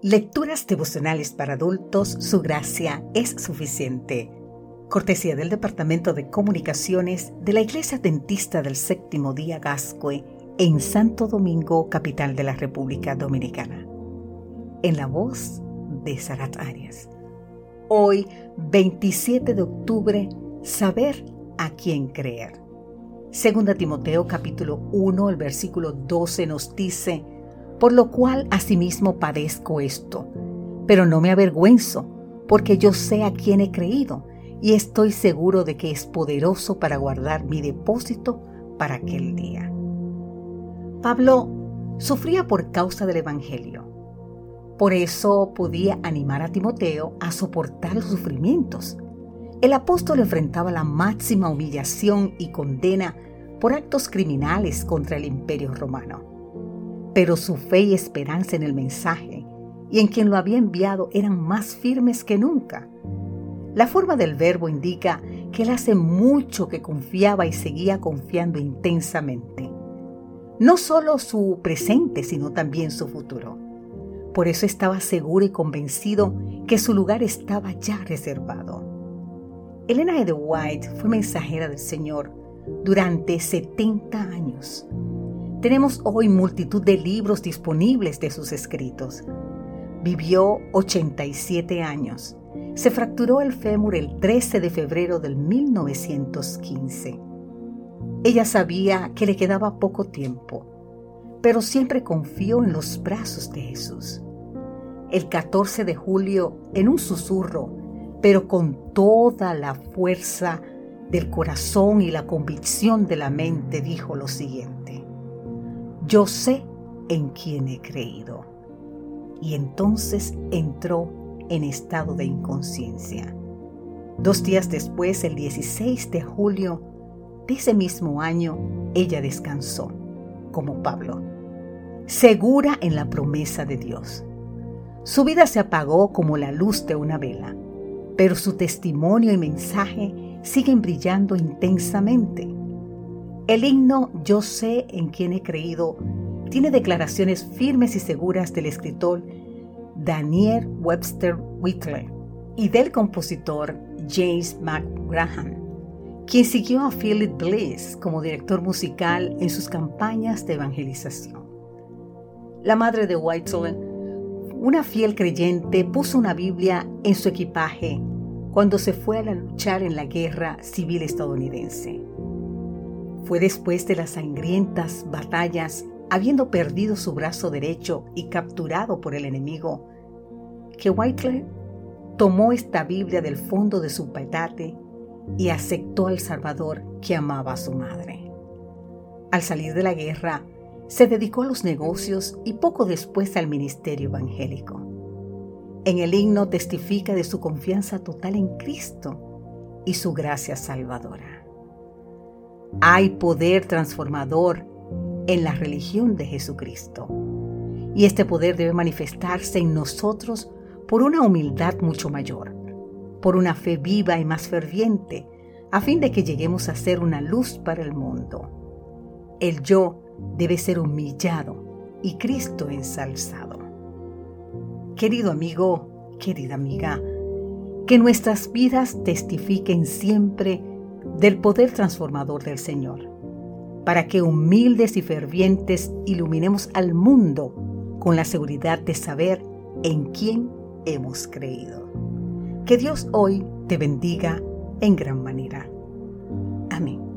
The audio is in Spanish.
Lecturas devocionales para adultos, su gracia es suficiente. Cortesía del Departamento de Comunicaciones de la Iglesia Dentista del Séptimo Día Gascue en Santo Domingo, capital de la República Dominicana. En la voz de Sarat Arias. Hoy, 27 de octubre, saber a quién creer. Segunda Timoteo capítulo 1, el versículo 12 nos dice, por lo cual asimismo padezco esto. Pero no me avergüenzo, porque yo sé a quién he creído, y estoy seguro de que es poderoso para guardar mi depósito para aquel día. Pablo sufría por causa del Evangelio. Por eso podía animar a Timoteo a soportar los sufrimientos. El apóstol enfrentaba la máxima humillación y condena por actos criminales contra el imperio romano pero su fe y esperanza en el mensaje y en quien lo había enviado eran más firmes que nunca. La forma del verbo indica que él hace mucho que confiaba y seguía confiando intensamente. No solo su presente, sino también su futuro. Por eso estaba seguro y convencido que su lugar estaba ya reservado. Elena de White fue mensajera del Señor durante 70 años tenemos hoy multitud de libros disponibles de sus escritos. Vivió 87 años. Se fracturó el fémur el 13 de febrero del 1915. Ella sabía que le quedaba poco tiempo, pero siempre confió en los brazos de Jesús. El 14 de julio, en un susurro, pero con toda la fuerza del corazón y la convicción de la mente, dijo lo siguiente yo sé en quién he creído. Y entonces entró en estado de inconsciencia. Dos días después, el 16 de julio de ese mismo año, ella descansó, como Pablo, segura en la promesa de Dios. Su vida se apagó como la luz de una vela, pero su testimonio y mensaje siguen brillando intensamente. El himno Yo sé en quién he creído tiene declaraciones firmes y seguras del escritor Daniel Webster Whitler y del compositor James McGrahan, quien siguió a Philip Bliss como director musical en sus campañas de evangelización. La madre de Whitler, una fiel creyente, puso una Biblia en su equipaje cuando se fue a luchar en la guerra civil estadounidense. Fue después de las sangrientas batallas, habiendo perdido su brazo derecho y capturado por el enemigo, que Whiteley tomó esta Biblia del fondo de su petate y aceptó al Salvador que amaba a su madre. Al salir de la guerra, se dedicó a los negocios y poco después al ministerio evangélico. En el himno testifica de su confianza total en Cristo y su gracia salvadora. Hay poder transformador en la religión de Jesucristo. Y este poder debe manifestarse en nosotros por una humildad mucho mayor, por una fe viva y más ferviente, a fin de que lleguemos a ser una luz para el mundo. El yo debe ser humillado y Cristo ensalzado. Querido amigo, querida amiga, que nuestras vidas testifiquen siempre del poder transformador del Señor, para que humildes y fervientes iluminemos al mundo con la seguridad de saber en quién hemos creído. Que Dios hoy te bendiga en gran manera. Amén.